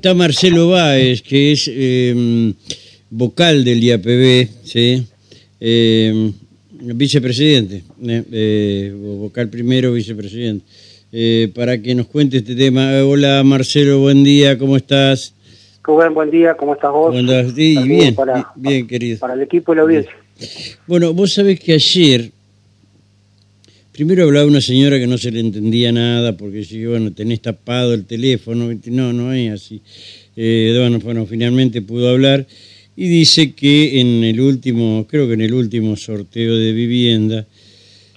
Está Marcelo Báez, que es eh, vocal del IAPB, ¿sí? Eh, vicepresidente, eh, eh, vocal primero, vicepresidente, eh, para que nos cuente este tema. Hola Marcelo, buen día, ¿cómo estás? Rubén, buen día, ¿cómo estás vos? Buen día, sí, bien, para, bien, querido. Para el equipo y la audiencia. Bueno, vos sabés que ayer, primero hablaba una señora que no se le entendía nada porque si bueno, tenés tapado el teléfono, no, no es así. Eh, bueno, bueno, finalmente pudo hablar y dice que en el último, creo que en el último sorteo de vivienda,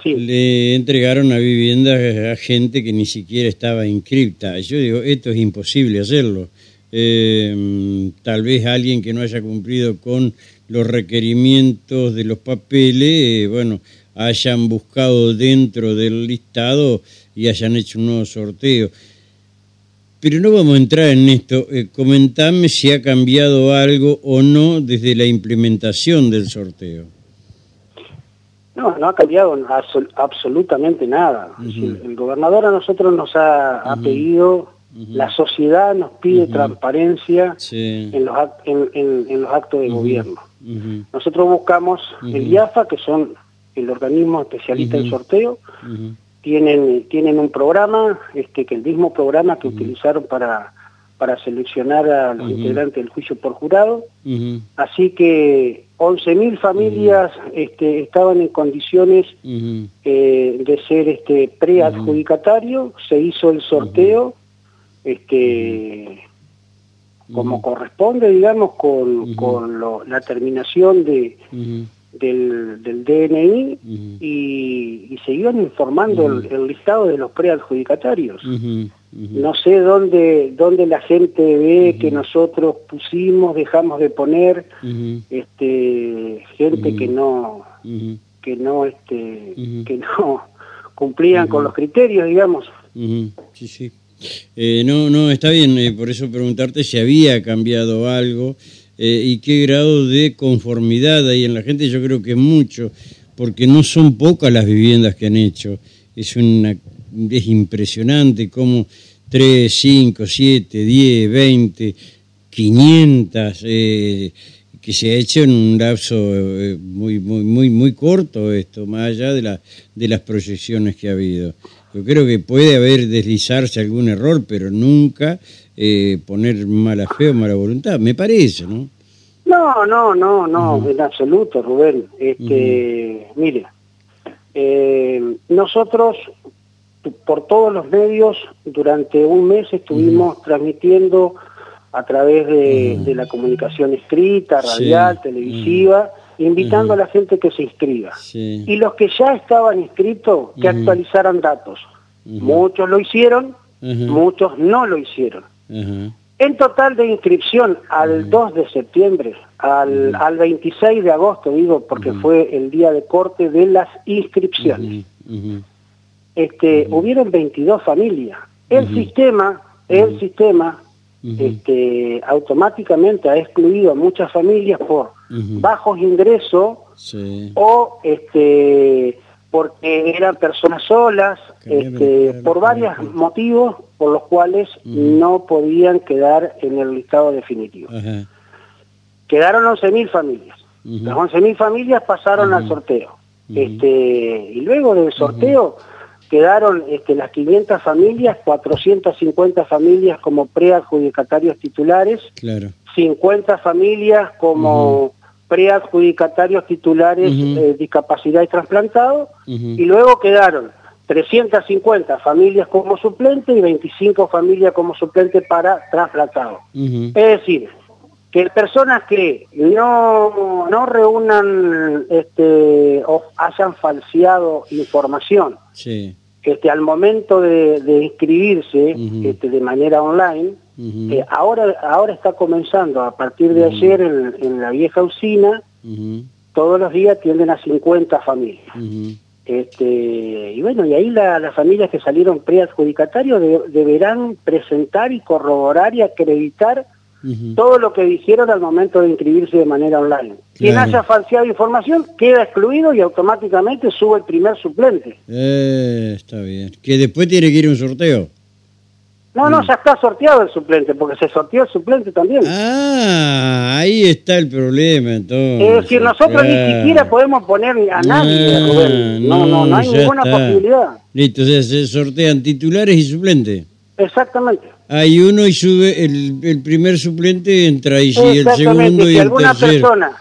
Sí, le entregaron a viviendas a gente que ni siquiera estaba inscripta. Yo digo, esto es imposible hacerlo. Eh, tal vez alguien que no haya cumplido con los requerimientos de los papeles, eh, bueno, hayan buscado dentro del listado y hayan hecho un nuevo sorteo. Pero no vamos a entrar en esto. Eh, comentame si ha cambiado algo o no desde la implementación del sorteo. no, no ha cambiado absol- absolutamente nada. El gobernador a nosotros nos ha, ha pedido, la sociedad nos pide transparencia Sí. en, los en, en- en los actos de gobierno. Nosotros buscamos el IAFA, que son el organismo especialista en sorteo, tienen, tienen un programa, este, que el mismo programa que utilizaron para, para seleccionar a los integrantes del juicio por jurado. Así que 11.000 familias este, estaban en condiciones eh, de ser este, preadjudicatario, se hizo el sorteo este, como corresponde, digamos, con, con lo- la terminación de, del, del DNI y, y se iban informando el, el listado de los preadjudicatarios. No sé dónde, dónde la gente ve que nosotros pusimos, dejamos de poner este gente que no que no este que no cumplían con los criterios digamos. Sí, sí. Eh, no, no, está bien, eh, por eso preguntarte si había cambiado algo eh, y qué grado de conformidad hay en la gente, yo creo que mucho, porque no son pocas las viviendas que han hecho, es, una, es impresionante cómo 3, 5, 7, 10, 20, 500, eh, que se ha hecho en un lapso eh, muy, muy, muy, muy corto esto, más allá de, la, de las proyecciones que ha habido. Yo creo que puede haber deslizarse algún error, pero nunca eh, poner mala fe o mala voluntad, me parece, ¿no? no no no no en absoluto Rubén este mire eh, nosotros por todos los medios durante un mes estuvimos transmitiendo a través de, de la comunicación escrita, Sí. radial, televisiva, invitando a la gente que se inscriba. Sí. Y los que ya estaban inscritos, que actualizaran datos. Muchos lo hicieron, muchos no lo hicieron. En total de inscripción al 2 de septiembre, al, al 26 de agosto, digo, porque fue el día de corte de las inscripciones, este, hubieron 22 familias. El sistema, el sistema, este, automáticamente ha excluido a muchas familias por bajos ingresos Sí. o este porque eran personas solas, este, por varios motivos por los cuales no podían quedar en el listado definitivo. Ajá. Quedaron 11.000 familias. Ujú. Las 11.000 familias pasaron al sorteo. este, y luego del sorteo quedaron este, las 500 familias, 450 familias como preadjudicatarios titulares, Claro. 50 familias como preadjudicatarios titulares Ujú. eh, discapacidad y trasplantado y luego quedaron 350 familias como suplente y 25 familias como suplente para trasplantado. Es decir, que personas que no, no reúnan este, o hayan falseado información Sí. este, al momento de, de inscribirse este, de manera online, Ahora, ahora está comenzando, a partir de ayer en, en la vieja usina, todos los días tienden a 50 familias. Este, y bueno, y ahí la- las familias que salieron preadjudicatarios de- deberán presentar y corroborar y acreditar todo lo que dijeron al momento de inscribirse de manera online. Quien Claro. haya falseado información queda excluido y automáticamente sube el primer suplente. Eh, está bien. Que después tiene que ir a un sorteo. No, no, ya está sorteado el suplente, porque se sorteó el suplente también. Ah, ahí está el problema entonces. Es decir, nosotros ni siquiera podemos poner a nadie, Ah, Rubén. No, no, no hay ninguna está. posibilidad. Listo, o sea, se sortean titulares y suplentes. Exactamente. Hay uno y sube, el, el primer suplente entra y si el segundo y si el alguna persona...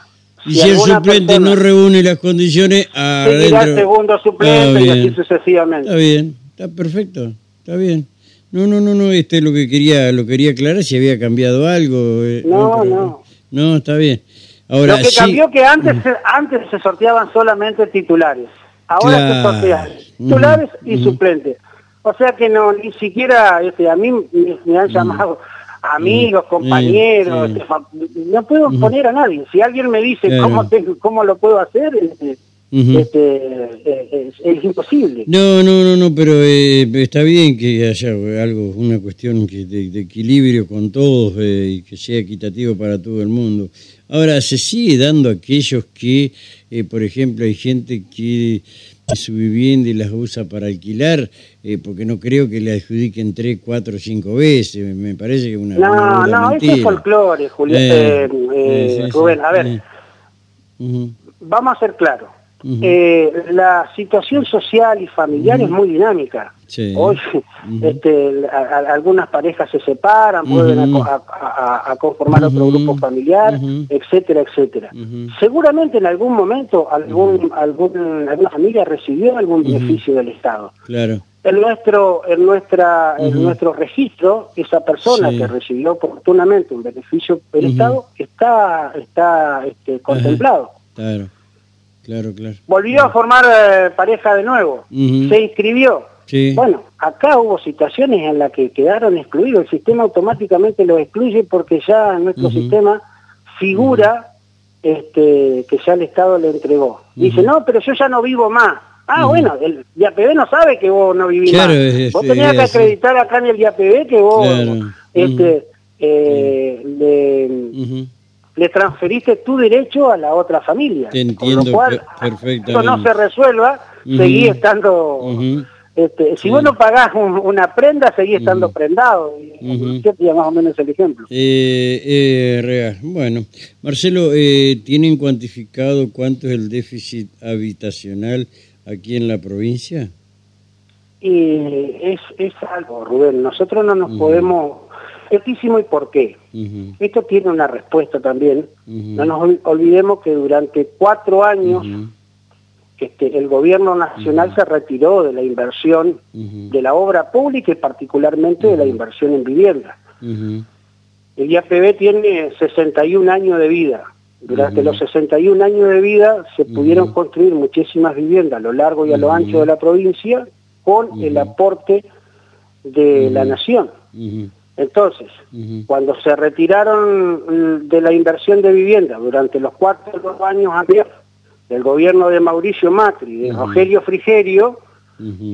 Y si el suplente persona no reúne las condiciones, seguirá adentro. segundo suplente Ah, y así sucesivamente. Está bien, está perfecto, está bien. No, no, no, no, este es lo que quería, lo quería aclarar si había cambiado algo. eh, No, pero- no. No, está bien. Ahora Lo que sí. cambió que antes, se- antes se sorteaban solamente titulares. Ahora se sortean titulares y Ujú. suplentes. O sea que no, ni siquiera este, a mí me, me han llamado amigos, compañeros, Sí. este, no puedo poner a nadie. Si alguien me dice Claro. cómo, tengo- cómo lo puedo hacer, este, Este, eh, es, es imposible. No, no, no, no, pero eh, está bien que haya algo, una cuestión que de, de equilibrio con todos eh, y que sea equitativo para todo el mundo. Ahora, se sigue dando a aquellos que, eh, por ejemplo, hay gente que su vivienda y las usa para alquilar, porque no creo que le adjudiquen tres, cuatro, cinco veces, me parece que una... No, no, eso mentira. es folclore, Julián. Sí, Rubén, a ver, vamos a ser claros. Eh, la situación social y familiar es muy dinámica. Sí. Hoy este, a- a- algunas parejas se separan, vuelven a conformar otro grupo familiar, etcétera, etcétera. Seguramente en algún momento algún, algún, alguna familia recibió algún beneficio del Estado. Claro. En nuestro, en nuestra, en nuestro registro, esa persona Sí. que recibió oportunamente un beneficio del. Estado está, está este, contemplado. Claro, claro, claro. Volvió a formar eh, pareja de nuevo, se inscribió. Sí. Bueno, acá hubo situaciones en las que quedaron excluidos, el sistema automáticamente los excluye porque ya nuestro sistema figura este, que ya el Estado le entregó. Dice, no, pero yo ya no vivo más. Ah, bueno, el IAPB no sabe que vos no vivís Claro, más. es- vos es- tenías que acreditar acá en el IAPB que vos Claro. este, eh, le. Le transferiste tu derecho a la otra familia. Te Con entiendo lo cual, per- esto no perfectamente. se resuelva, seguí estando... Este, si Sí. vos no pagás un- una prenda, seguís estando prendado. Y, Ujú. Sería más o menos el ejemplo. Eh, eh, real. Bueno, Marcelo, eh, ¿tienen cuantificado cuánto es el déficit habitacional aquí en la provincia? Y es, es algo, Rubén. Nosotros no nos podemos... Y por qué. Esto tiene una respuesta también. No nos ol- olvidemos que durante cuatro años este, el gobierno nacional se retiró de la inversión de la obra pública y particularmente de la inversión en vivienda. El IAPB tiene 61 años de vida. Durante los 61 años de vida se pudieron construir muchísimas viviendas a lo largo y a lo ancho de la provincia con el aporte de la nación. Entonces, cuando se retiraron mm, de la inversión de vivienda durante los cuatro años anteriores del gobierno de Mauricio Macri, de. Rogelio Frigerio,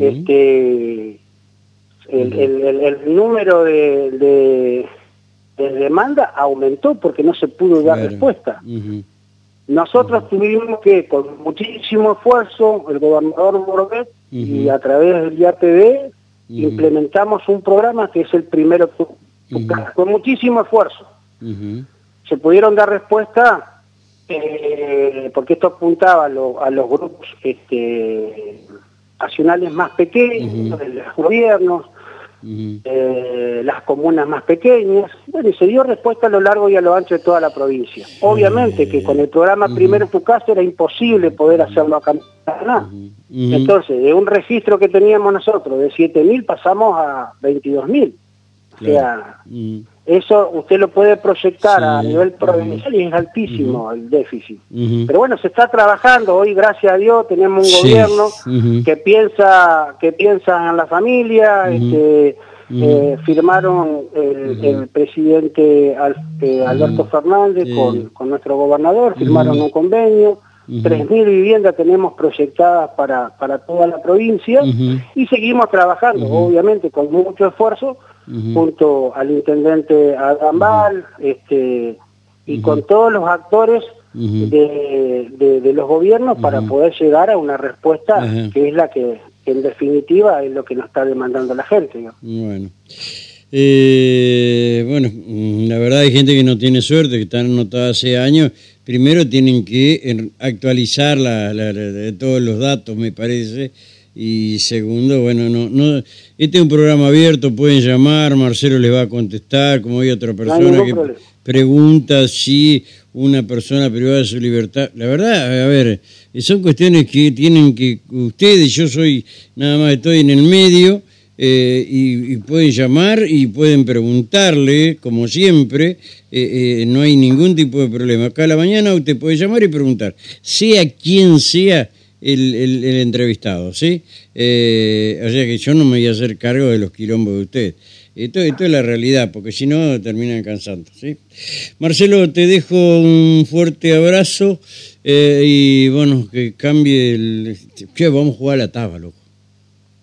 este el, el- el- el número de, de- de demanda aumentó porque no se pudo dar Claro. respuesta. Nosotros tuvimos que, con muchísimo esfuerzo, el gobernador Morbet y a través del IAPB, Implementamos un programa que es el primero, que- Ujú. con muchísimo esfuerzo. Se pudieron dar respuesta eh, porque esto apuntaba a, lo- a los grupos este, nacionales más pequeños, de los gobiernos, eh, las comunas más pequeñas. Bueno, y se dio respuesta a lo largo y a lo ancho de toda la provincia. Obviamente que con el programa. Primero en tu casa era imposible poder hacerlo acá en Paraná. Entonces, de un registro que teníamos nosotros de 7.000 pasamos a 22.000. O sea, eso usted lo puede proyectar a nivel provincial y es altísimo el déficit. Pero bueno, se está trabajando. Hoy, gracias a Dios, tenemos un Sí. gobierno que piensa que piensa en la familia. Este, eh, firmaron el, presidente eh, Alberto. Fernández con, con nuestro gobernador, firmaron un convenio. Ujú. 3.000 viviendas tenemos proyectadas para, para toda la provincia y seguimos trabajando, obviamente con mucho esfuerzo, junto al intendente Agambal este, y con todos los actores de, de- de los gobiernos para poder llegar a una respuesta que es la que, que en definitiva es lo que nos está demandando la gente. ¿no? Bueno. Eh, bueno, la verdad hay gente que no tiene suerte, que están anotadas hace años. Primero tienen que actualizar la, todos los datos, me parece. Y segundo, bueno, no, no, este es un programa abierto, pueden llamar, Marcelo les va a contestar, como hay otra persona que pregunta si una persona privada de su libertad. La verdad, a ver, son cuestiones que tienen que ustedes, yo soy, nada más estoy en el medio, eh, y, pueden llamar y pueden preguntarle, como siempre, eh, eh, no hay ningún tipo de problema. Acá a la mañana usted puede llamar y preguntar, sea quien sea el, entrevistado, ¿sí? o sea que yo no me voy a hacer cargo de los quilombos de usted. Esto, es la realidad, porque si no terminan cansando, ¿sí? Marcelo, te dejo un fuerte abrazo y bueno, que cambie el... Che, vamos a jugar a la taba, loco.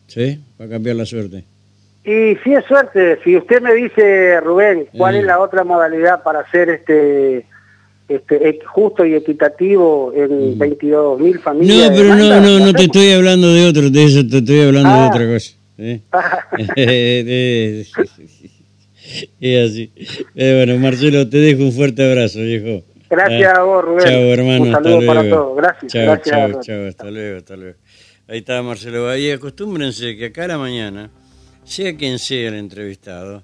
¿Sí? para cambiar la suerte. Y si es suerte, si usted me dice, Rubén, cuál es la otra modalidad para ser este, este justo y equitativo en 22 mil familias. No, pero no, no, no te estoy hablando de otro, de eso te estoy hablando de ah. otra cosa. ¿eh? es así. Eh, bueno, Marcelo, te dejo un fuerte abrazo, viejo. Gracias ah. a vos, Rubén. Chao, hermano. Un saludo para todos. Gracias. Chao, gracias, chao, chao. Hasta luego, hasta luego. Ahí está Marcelo Bahía. Acostúmbrense que acá a la mañana, sea quien sea el entrevistado,